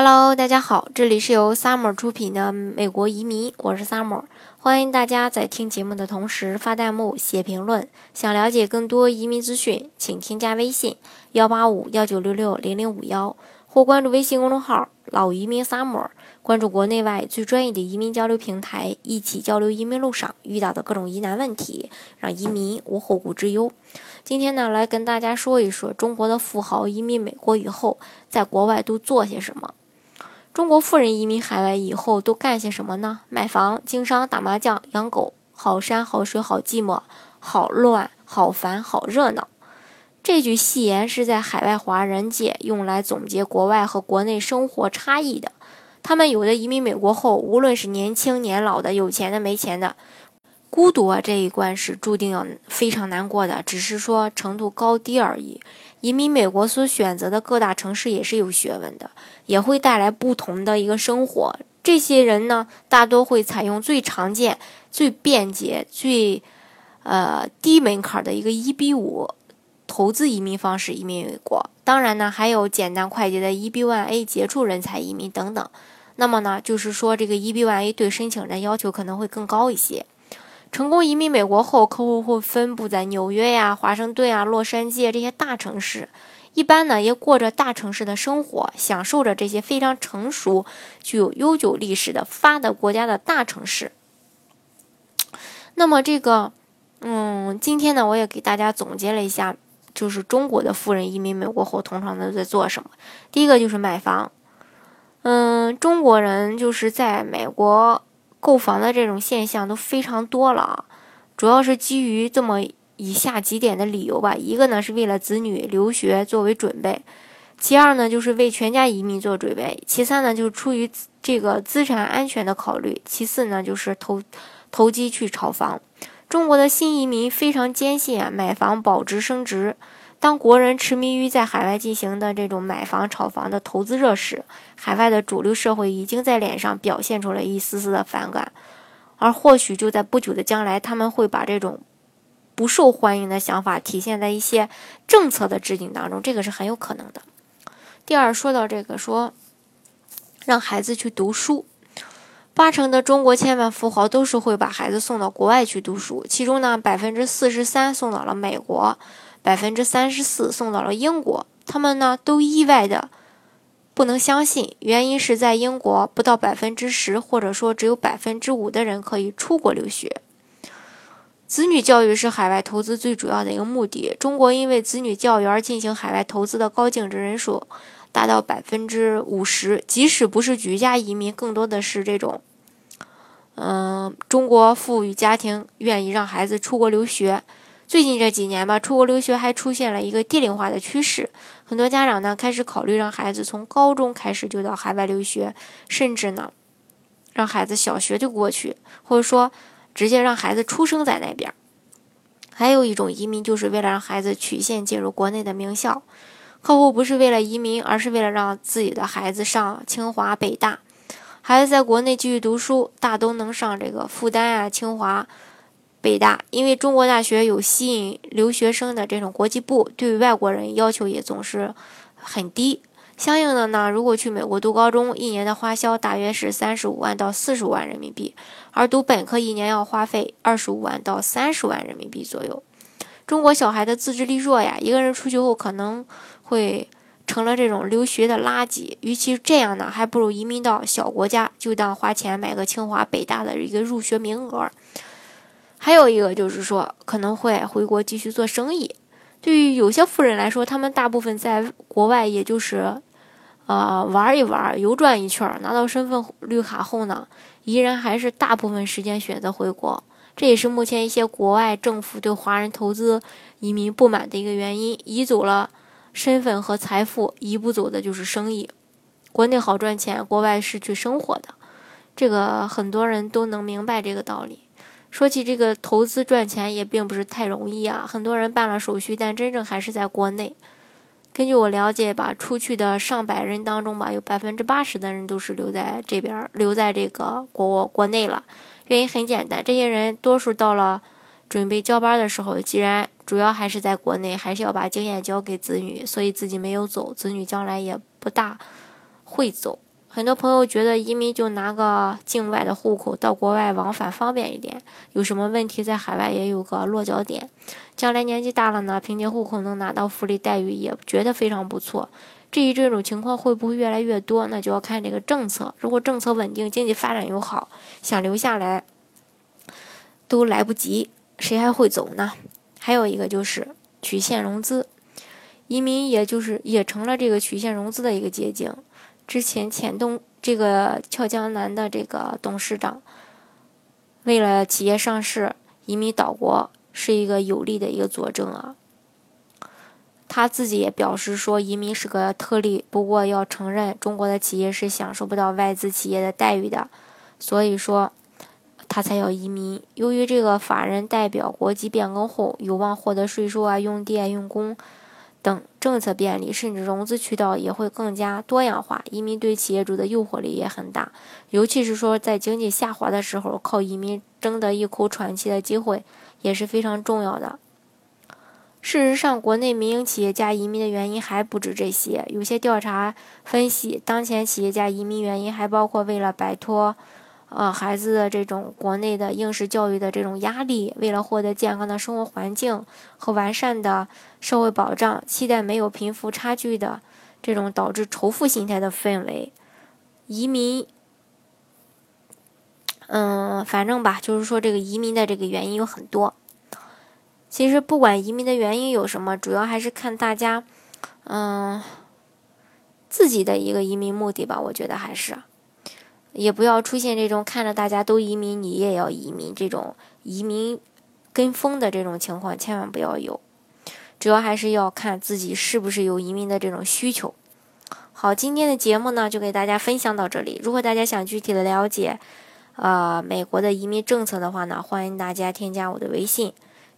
Hello，大家好，这里是由 Summer 出品的美国移民，我是 Summer，欢迎大家在听节目的同时发弹幕、写评论。想了解更多移民资讯，请添加微信幺八五幺九六六零零五幺，或关注微信公众号“老移民 Summer”，关注国内外最专业的移民交流平台，一起交流移民路上遇到的各种疑难问题，让移民无后顾之忧。今天呢，来跟大家说一说中国的富豪移民美国以后，在国外都做些什么。中国富人移民海外以后都干些什么呢？买房、经商、打麻将、养狗，好山好水好寂寞，好乱好烦好热闹。这句戏言是在海外华人界用来总结国外和国内生活差异的。他们有的移民美国后，无论是年轻年老的、有钱的没钱的，孤独啊这一关是注定要非常难过的，只是说程度高低而已。移民美国所选择的各大城市也是有学问的，也会带来不同的一个生活。这些人呢，大多会采用最常见、最便捷、最呃低门槛的一个一比五投资移民方式移民美国。当然呢，还有简单快捷的 E B one A 杰出人才移民等等。那么呢，就是说这个 E B one A 对申请人要求可能会更高一些。成功移民美国后，客户会分布在纽约呀、华盛顿啊、洛杉矶这些大城市，一般呢也过着大城市的生活，享受着这些非常成熟、具有悠久历史的发达国家的大城市。那么这个，嗯，今天呢，我也给大家总结了一下，就是中国的富人移民美国后，通常都在做什么。第一个就是买房，嗯，中国人就是在美国。购房的这种现象都非常多了啊，主要是基于这么以下几点的理由吧。一个呢是为了子女留学作为准备，其二呢就是为全家移民做准备，其三呢就是出于这个资产安全的考虑，其四呢就是投投机去炒房。中国的新移民非常坚信啊，买房保值升值。当国人痴迷于在海外进行的这种买房、炒房的投资热时，海外的主流社会已经在脸上表现出了一丝丝的反感，而或许就在不久的将来，他们会把这种不受欢迎的想法体现在一些政策的制定当中，这个是很有可能的。第二，说到这个说让孩子去读书，八成的中国千万富豪都是会把孩子送到国外去读书，其中呢，百分之四十三送到了美国。百分之三十四送到了英国，他们呢都意外的不能相信，原因是在英国不到百分之十，或者说只有百分之五的人可以出国留学。子女教育是海外投资最主要的一个目的。中国因为子女教育而进行海外投资的高净值人数达到百分之五十，即使不是举家移民，更多的是这种，嗯，中国富裕家庭愿意让孩子出国留学。最近这几年吧，出国留学还出现了一个低龄化的趋势，很多家长呢开始考虑让孩子从高中开始就到海外留学，甚至呢，让孩子小学就过去，或者说直接让孩子出生在那边。还有一种移民，就是为了让孩子曲线进入国内的名校。客户不是为了移民，而是为了让自己的孩子上清华、北大，孩子在国内继续读书，大都能上这个复旦啊、清华。北大，因为中国大学有吸引留学生的这种国际部，对外国人要求也总是很低。相应的呢，如果去美国读高中，一年的花销大约是三十五万到四十万人民币，而读本科一年要花费二十五万到三十万人民币左右。中国小孩的自制力弱呀，一个人出去后可能会成了这种留学的垃圾。与其这样呢，还不如移民到小国家，就当花钱买个清华北大的一个入学名额。还有一个就是说，可能会回国继续做生意。对于有些富人来说，他们大部分在国外也就是，呃，玩一玩，游转一圈，拿到身份绿卡后呢，依然还是大部分时间选择回国。这也是目前一些国外政府对华人投资移民不满的一个原因。移走了身份和财富，移不走的就是生意。国内好赚钱，国外是去生活的，这个很多人都能明白这个道理。说起这个投资赚钱也并不是太容易啊，很多人办了手续，但真正还是在国内。根据我了解吧，出去的上百人当中吧，有百分之八十的人都是留在这边，留在这个国国内了。原因很简单，这些人多数到了准备交班的时候，既然主要还是在国内，还是要把经验交给子女，所以自己没有走，子女将来也不大会走。很多朋友觉得移民就拿个境外的户口到国外往返方便一点，有什么问题在海外也有个落脚点。将来年纪大了呢，凭借户口能拿到福利待遇，也觉得非常不错。至于这种情况会不会越来越多，那就要看这个政策。如果政策稳定，经济发展又好，想留下来都来不及，谁还会走呢？还有一个就是曲线融资，移民也就是也成了这个曲线融资的一个捷径。之前前东这个俏江南的这个董事长，为了企业上市，移民岛国是一个有力的一个佐证啊。他自己也表示说，移民是个特例，不过要承认，中国的企业是享受不到外资企业的待遇的，所以说他才要移民。由于这个法人代表国籍变更后，有望获得税收啊、用电、用工等政策便利，甚至融资渠道也会更加多样化。移民对企业主的诱惑力也很大，尤其是说在经济下滑的时候，靠移民争得一口喘气的机会也是非常重要的。事实上，国内民营企业家移民的原因还不止这些。有些调查分析，当前企业家移民原因还包括为了摆脱，呃，孩子的这种国内的应试教育的这种压力，为了获得健康的生活环境和完善的社会保障，期待没有贫富差距的这种导致仇富心态的氛围。移民，嗯，反正吧，就是说这个移民的这个原因有很多。其实不管移民的原因有什么，主要还是看大家，嗯，自己的一个移民目的吧。我觉得还是，也不要出现这种看着大家都移民，你也要移民这种移民跟风的这种情况，千万不要有。主要还是要看自己是不是有移民的这种需求。好，今天的节目呢，就给大家分享到这里。如果大家想具体的了解，呃，美国的移民政策的话呢，欢迎大家添加我的微信。